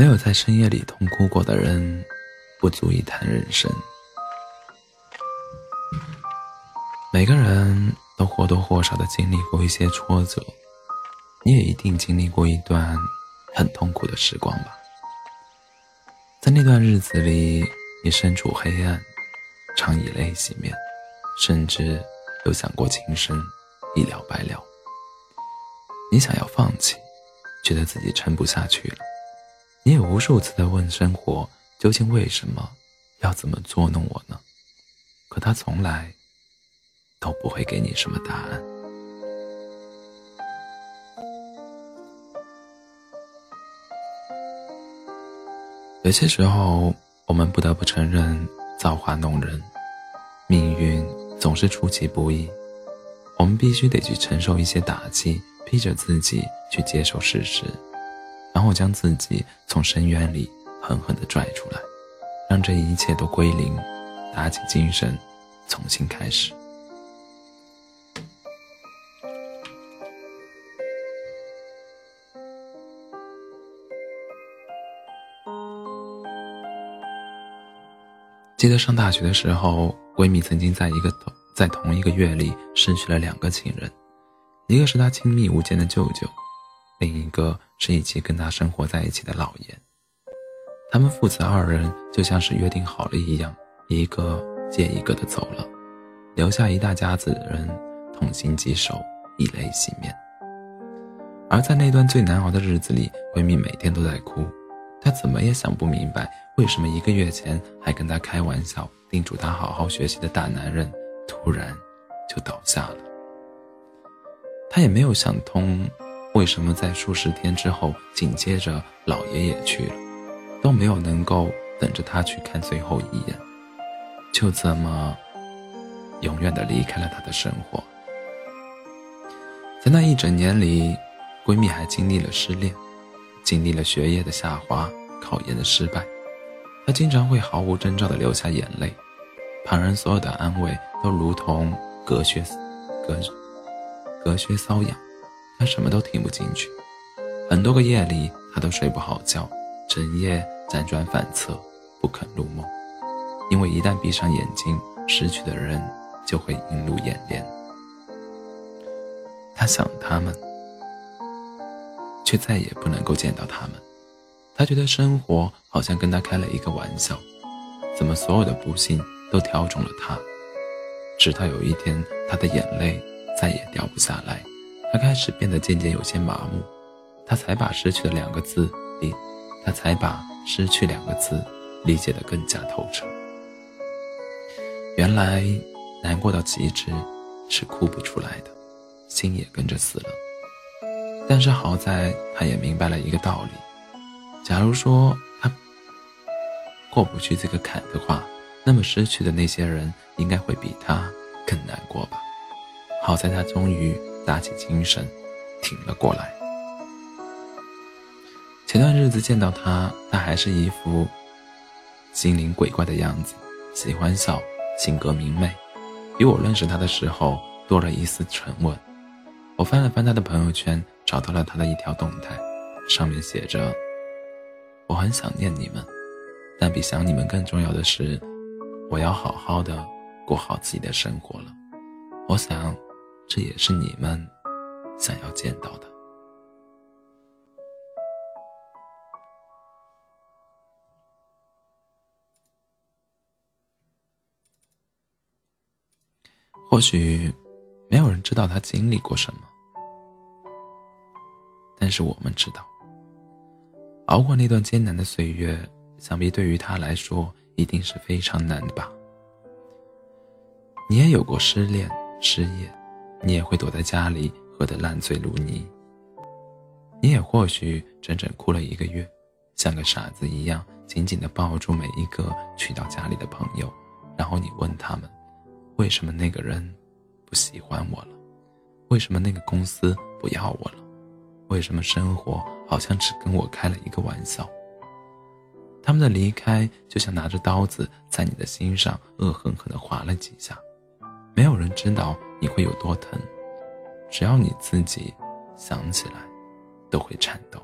没有在深夜里痛哭过的人，不足以谈人生。每个人都或多或少的经历过一些挫折，你也一定经历过一段很痛苦的时光吧。在那段日子里，你身处黑暗，常以泪洗面，甚至有想过轻生，一了百了。你想要放弃，觉得自己撑不下去了。你也无数次的问生活，究竟为什么要怎么捉弄我呢？可他从来都不会给你什么答案。有些时候，我们不得不承认造化弄人，命运总是出其不意，我们必须得去承受一些打击，逼着自己去接受事实，然后将自己从深渊里狠狠地拽出来，让这一切都归零，打起精神，重新开始。记得上大学的时候，闺蜜曾经在一个同在同一个月里失去了两个情人，一个是她亲密无间的舅舅，另一个是一起跟她生活在一起的老爷。他们父子二人就像是约定好了一样，一个接一个的走了，留下一大家子人痛心疾首，以泪洗面。而在那段最难熬的日子里，闺蜜每天都在哭，她怎么也想不明白。为什么一个月前还跟她开玩笑、叮嘱她好好学习的大男人，突然就倒下了？她也没有想通，为什么在数十天之后，紧接着老爷也去了，都没有能够等着他去看最后一眼，就这么永远的离开了他的生活。在那一整年里，闺蜜还经历了失恋，经历了学业的下滑、考研的失败。她经常会毫无征兆的流下眼泪，旁人所有的安慰都如同隔靴隔隔靴搔痒，他什么都听不进去。很多个夜里，他都睡不好觉，整夜辗转反侧，不肯入梦，因为一旦闭上眼睛，失去的人就会映入眼帘。他想他们，却再也不能够见到他们。他觉得生活好像跟他开了一个玩笑，怎么所有的不幸都挑中了他？直到有一天，他的眼泪再也掉不下来，他开始变得渐渐有些麻木，他才把失去的两个字理，他才把失去两个字理解得更加透彻。原来，难过到极致是哭不出来的，心也跟着死了。但是好在，他也明白了一个道理。假如说他过不去这个坎的话，那么失去的那些人应该会比他更难过吧。好在他终于打起精神，挺了过来。前段日子见到他，他还是一副精灵鬼怪的样子，喜欢笑，性格明媚，比我认识他的时候多了一丝沉稳。我翻了翻他的朋友圈，找到了他的一条动态，上面写着。我很想念你们，但比想你们更重要的是，我要好好的过好自己的生活了。我想，这也是你们想要见到的。或许没有人知道他经历过什么，但是我们知道。熬过那段艰难的岁月，想必对于他来说一定是非常难的吧。你也有过失恋、失业，你也会躲在家里喝得烂醉如泥。你也或许整整哭了一个月，像个傻子一样紧紧地抱住每一个去到家里的朋友，然后你问他们，为什么那个人不喜欢我了？为什么那个公司不要我了？为什么生活？好像只跟我开了一个玩笑。他们的离开就像拿着刀子在你的心上恶狠狠地划了几下，没有人知道你会有多疼只要你自己想起来都会颤抖。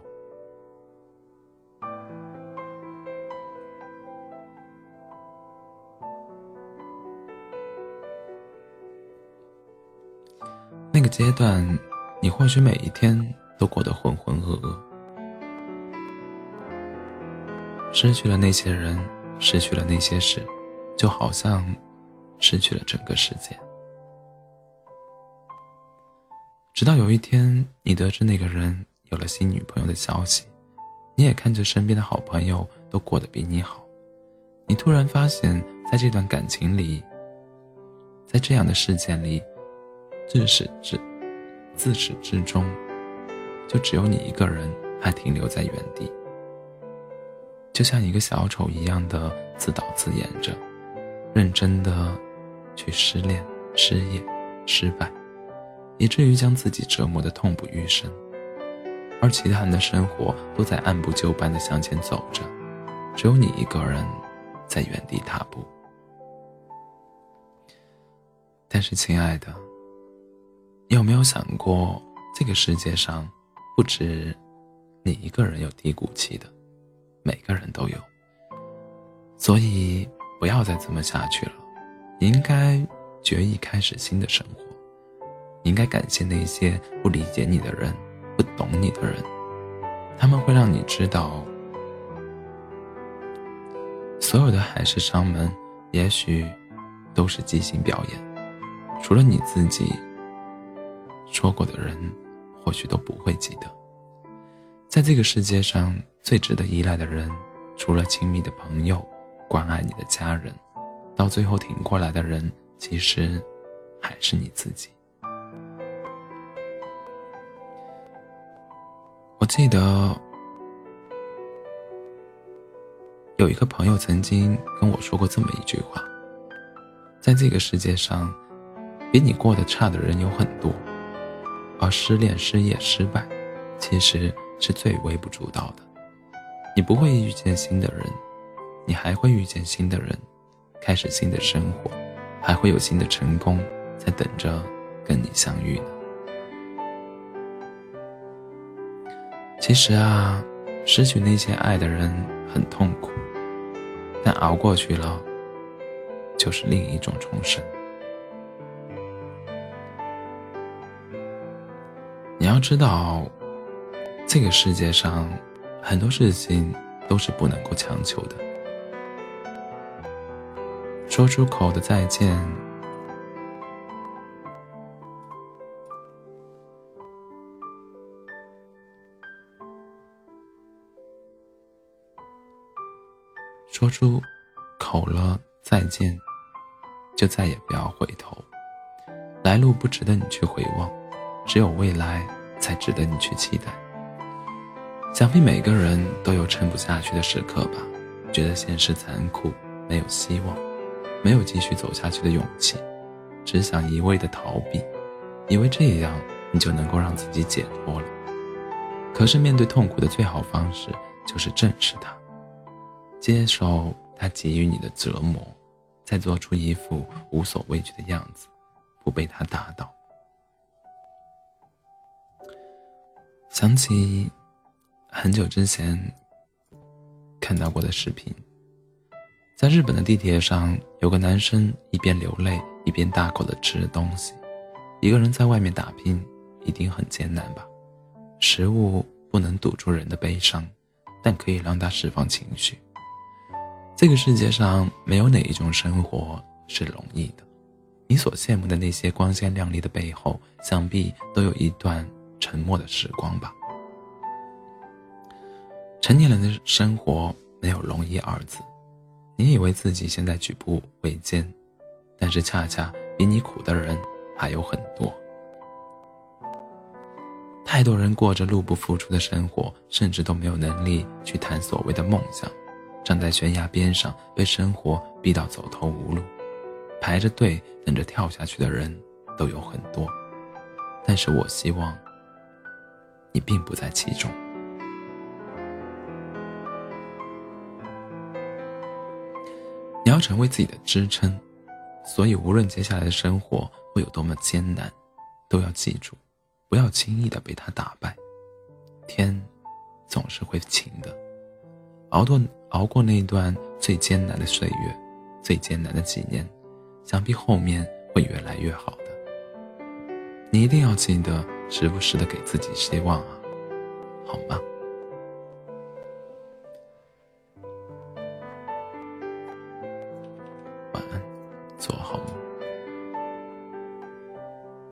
那个阶段你或许每一天都过得浑浑噩噩。失去了那些人失去了那些事就好像失去了整个世界。直到有一天，你得知那个人有了新女朋友的消息，你也看着身边的好朋友都过得比你好，你突然发现，在这段感情里，在这样的事件里，自始至自始至终，就只有你一个人还停留在原地，就像一个小丑一样的自导自演着，认真的去失恋、失业、失败。以至于将自己折磨得痛不欲生，而其他人的生活都在按部就班地向前走着，只有你一个人在原地踏步。但是，亲爱的，你有没有想过，这个世界上不止你一个人有低谷期的，每个人都有。所以，不要再这么下去了，你应该决意开始新的生活。你应该感谢那些不理解你的人，不懂你的人，他们会让你知道，所有的海誓山盟，也许都是即兴表演，除了你自己说过的人，或许都不会记得。在这个世界上最值得依赖的人，除了亲密的朋友，关爱你的家人，到最后挺过来的人，其实还是你自己。我记得有一个朋友曾经跟我说过这么一句话：在这个世界上，比你过得差的人有很多，而失恋、失业、失败，其实是最微不足道的。你不会遇见新的人，你还会遇见新的人，开始新的生活，还会有新的成功在等着跟你相遇呢。其实啊，失去那些爱的人很痛苦，但熬过去了，就是另一种重生。你要知道，这个世界上很多事情都是不能够强求的，说出口的再见。说出口了再见，就再也不要回头。来路不值得你去回望，只有未来才值得你去期待。想必每个人都有撑不下去的时刻吧，觉得现实残酷，没有希望，没有继续走下去的勇气，只想一味的逃避，以为这样你就能够让自己解脱了。可是面对痛苦的最好方式就是正视它。接受他给予你的折磨，再做出一副无所畏惧的样子，不被他打倒。想起很久之前看到过的视频，在日本的地铁上，有个男生一边流泪一边大口的吃着东西。一个人在外面打拼，一定很艰难吧？食物不能堵住人的悲伤，但可以让他释放情绪。这个世界上没有哪一种生活是容易的，你所羡慕的那些光鲜亮丽的背后，想必都有一段沉默的时光吧。成年人的生活没有容易二字，你以为自己现在举步维艰，但是恰恰比你苦的人还有很多。太多人过着入不敷出的生活，甚至都没有能力去谈所谓的梦想。站在悬崖边上，被生活逼到走投无路，排着队等着跳下去的人都有很多，但是我希望你并不在其中。你要成为自己的支撑，所以无论接下来的生活会有多么艰难，都要记住，不要轻易的被他打败。天总是会晴的，熬过。熬过那段最艰难的岁月，最艰难的几年，想必后面会越来越好的。你一定要记得时不时的给自己希望啊，好吗？